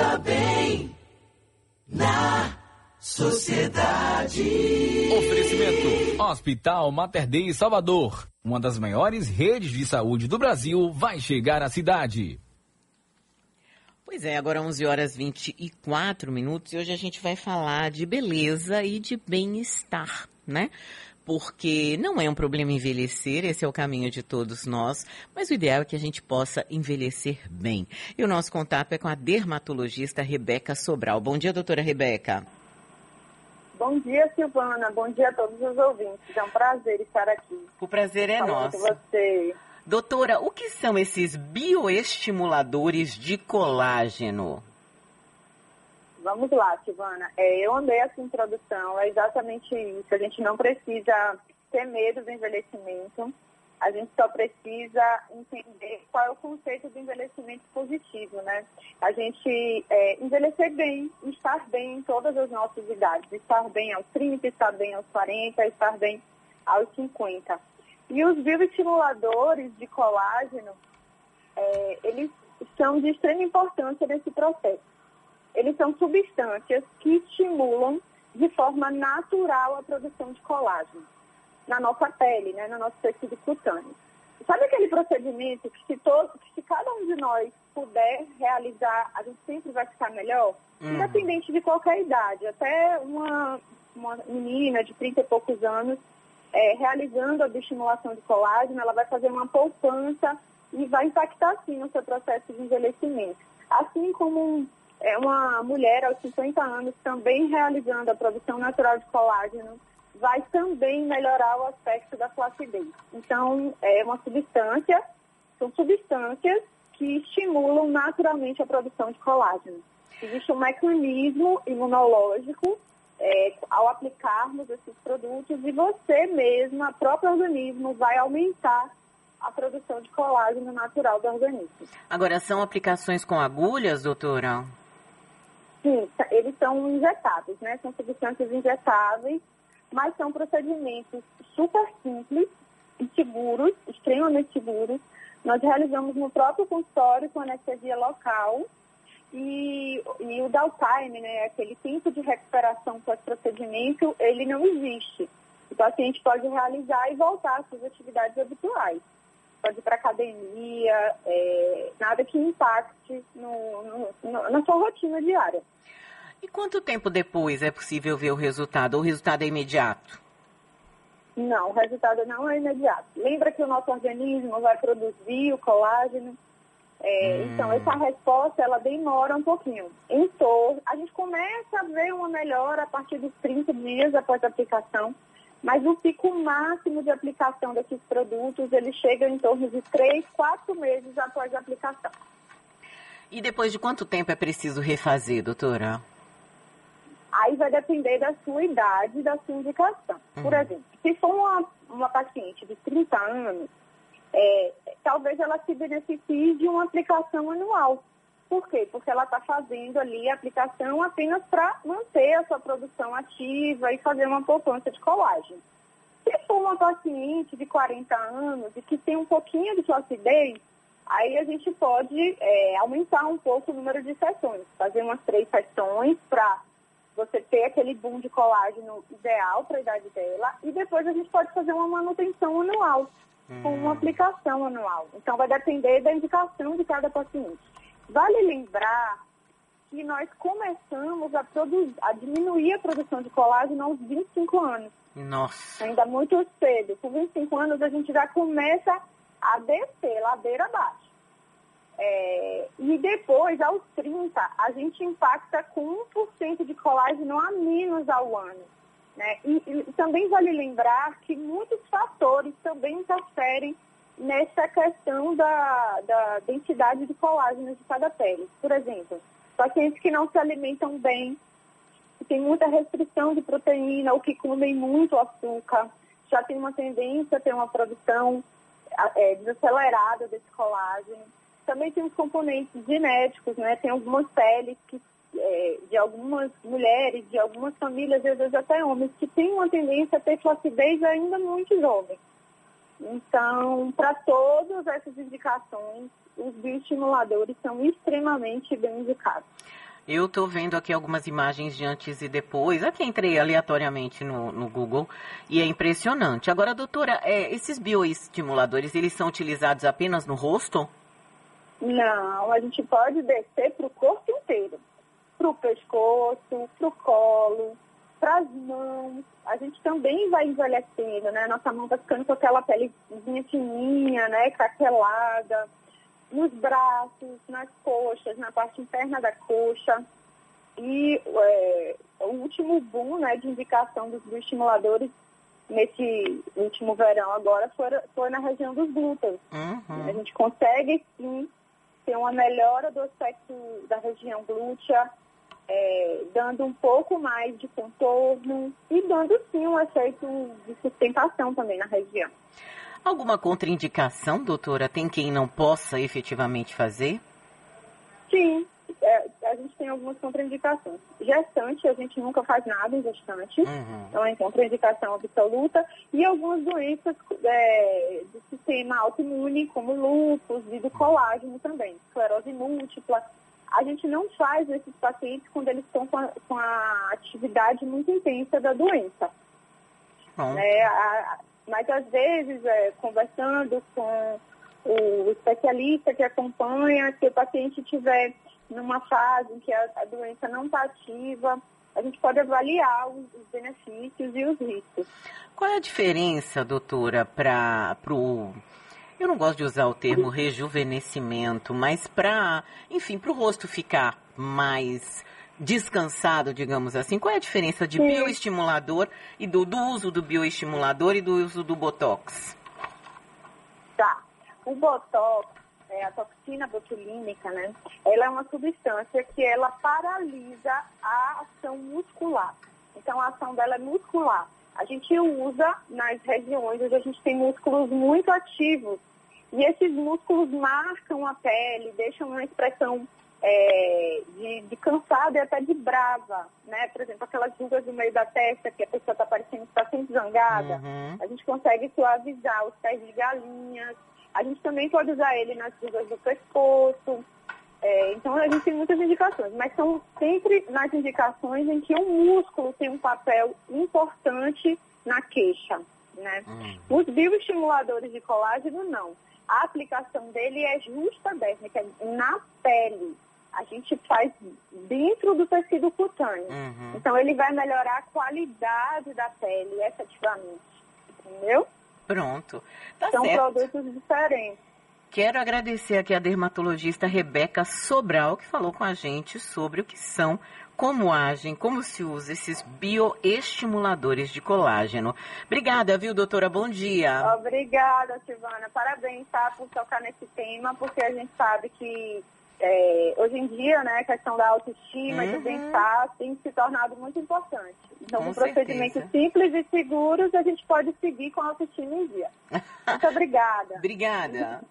pensa bem na sociedade. Oferecimento: Hospital Mater Dei Salvador. Uma das maiores redes de saúde do Brasil vai chegar à cidade. Pois é, agora 11 horas 24 minutos e hoje a gente vai falar de beleza e de bem-estar, né? Porque não é um problema envelhecer, esse é o caminho de todos nós, mas o ideal é que a gente possa envelhecer bem. E o nosso contato é com a dermatologista Rebeca Sobral. Bom dia, doutora Rebeca. Bom dia, Silvana. Bom dia a todos os ouvintes. É um prazer estar aqui. O prazer é Falando nosso. com você. Doutora, o que são esses bioestimuladores de colágeno? Vamos lá, Silvana. É, eu andei essa introdução, é exatamente isso. A gente não precisa ter medo do envelhecimento. A gente só precisa entender qual é o conceito do envelhecimento positivo, né? A gente é, envelhecer bem, estar bem em todas as nossas idades. Estar bem aos 30, estar bem aos 40, estar bem aos 50. E os bioestimuladores de colágeno, é, eles são de extrema importância nesse processo. Eles são substâncias que estimulam de forma natural a produção de colágeno na nossa pele, né, no nosso tecido cutâneo. Sabe aquele procedimento que se, todo, que se cada um de nós puder realizar, a gente sempre vai ficar melhor? Uhum. Independente de qualquer idade. Até uma, uma menina de 30 e poucos anos, é, realizando a bioestimulação de colágeno, ela vai fazer uma poupança e vai impactar, sim, no seu processo de envelhecimento. Assim como um, é, uma mulher aos 50 anos também realizando a produção natural de colágeno, vai também melhorar o aspecto da flacidez. Então, é uma substância, são substâncias que estimulam naturalmente a produção de colágeno. Existe um mecanismo imunológico é, ao aplicarmos esses produtos e você mesma, o próprio organismo, vai aumentar a produção de colágeno natural do organismo. Agora, são aplicações com agulhas, doutora? Sim, eles são injetáveis, né? São substâncias injetáveis mas são procedimentos super simples e seguros, extremamente seguros. Nós realizamos no próprio consultório com anestesia local e, e o downtime, né, aquele tempo de recuperação pós-procedimento, ele não existe. O paciente pode realizar e voltar às suas atividades habituais. Pode ir para academia, é, nada que impacte no, no, na sua rotina diária. E quanto tempo depois é possível ver o resultado? Ou o resultado é imediato? Não, o resultado não é imediato. Lembra que o nosso organismo vai produzir o colágeno? É, hum. Então, essa resposta, ela demora um pouquinho. Em torno, a gente começa a ver uma melhora a partir dos 30 dias após a aplicação, mas o pico máximo de aplicação desses produtos, ele chega em torno de 3, 4 meses após a aplicação. E depois de quanto tempo é preciso refazer, doutora? Aí vai depender da sua idade e da sua indicação. Uhum. Por exemplo, se for uma, uma paciente de 30 anos, é, talvez ela se beneficie de uma aplicação anual. Por quê? Porque ela está fazendo ali a aplicação apenas para manter a sua produção ativa e fazer uma poupança de colágeno. Se for uma paciente de 40 anos e que tem um pouquinho de flacidez, aí a gente pode é, aumentar um pouco o número de sessões, fazer umas três sessões para você ter aquele boom de colágeno ideal para a idade dela e depois a gente pode fazer uma manutenção anual, hum. com uma aplicação anual. Então vai depender da indicação de cada paciente. Vale lembrar que nós começamos a, produzir, a diminuir a produção de colágeno aos 25 anos. Nossa. Ainda muito cedo. Com 25 anos a gente já começa a descer ladeira abaixo. É, e depois, aos 30, a gente impacta com 1% de colágeno a menos ao ano. Né? E, e, também vale lembrar que muitos fatores também interferem nessa questão da, da densidade de colágeno de cada pele. Por exemplo, pacientes que não se alimentam bem, que têm muita restrição de proteína ou que comem muito açúcar, já tem uma tendência a ter uma produção é, desacelerada desse colágeno também tem os componentes genéticos, né? Tem algumas peles que, é, de algumas mulheres, de algumas famílias, às vezes até homens, que têm uma tendência a ter flacidez ainda muito jovem. Então, para todas essas indicações, os bioestimuladores são extremamente bem indicados. Eu estou vendo aqui algumas imagens de antes e depois. Aqui entrei aleatoriamente no, no Google e é impressionante. Agora, doutora, é, esses bioestimuladores, eles são utilizados apenas no rosto? Não, a gente pode descer para o corpo inteiro. Para o pescoço, para o colo. A gente também vai envelhecendo, né? Nossa mão vai ficando com aquela pelezinha fininha, né? Craquelada. Nos braços, nas coxas, na parte interna da coxa. E é, o último boom né, de indicação dos bioestimuladores nesse último verão agora foi, foi na região dos glúteos. Uhum. A gente consegue sim ter uma melhora do aspecto da região glútea, é, dando um pouco mais de contorno e dando sim um efeito de sustentação também na região. Alguma contraindicação, doutora? Tem quem não possa efetivamente fazer? Sim, é, a gente tem algumas contraindicações. Gestante, a gente nunca faz nada em gestante, uhum. então é contraindicação absoluta. E algumas doenças é, do sistema autoimune, como lúpus e do colágeno também, esclerose múltipla. A gente não faz esses pacientes quando eles estão com a, com a atividade muito intensa da doença. Uhum. É, a, mas às vezes, é, conversando com o especialista que acompanha, se o paciente tiver numa fase em que a, a doença não está ativa, a gente pode avaliar os, os, benefícios e os riscos. Qual é a diferença, doutora, para o. Eu não gosto de usar o termo rejuvenescimento, mas para, enfim, para o rosto ficar mais descansado, digamos assim. Qual é a diferença de Sim. bioestimulador e do, do uso do bioestimulador e do uso do Botox? Tá. O Botox é, a toxina botulínica, né? Ela é uma substância que ela paralisa a ação muscular. Então, a ação dela é muscular. A gente usa nas regiões onde a gente tem músculos muito ativos. E esses músculos marcam a pele, deixam uma expressão é, de, de cansada e até de brava, né? Por exemplo, aquelas rugas no meio da testa que a pessoa está parecendo que está sempre zangada. Uhum. A gente consegue suavizar os pés de galinhas, a gente também pode usar ele nas rugas do pescoço. É, então, a gente tem muitas indicações, mas são sempre nas indicações em que o músculo tem um papel importante na queixa. Né? Uhum. Os bioestimuladores de colágeno, não. A aplicação dele é justa dérmica, é na pele. A gente faz dentro do tecido cutâneo. Uhum. Então, ele vai melhorar a qualidade da pele, efetivamente. Entendeu? Pronto. Tá São certo. produtos diferentes. Quero agradecer aqui a dermatologista Rebeca Sobral, que falou com a gente sobre o que são, como agem, como se usa esses bioestimuladores de colágeno. Obrigada, viu, doutora? Bom dia. Obrigada, Silvana. Parabéns, tá, por tocar nesse tema, porque a gente sabe que é, hoje em dia, né, a questão da autoestima uhum. e do bem-estar tem se tornado muito importante. Então, com, procedimentos simples e seguros, a gente pode seguir com a autoestima em dia. Muito obrigada. obrigada.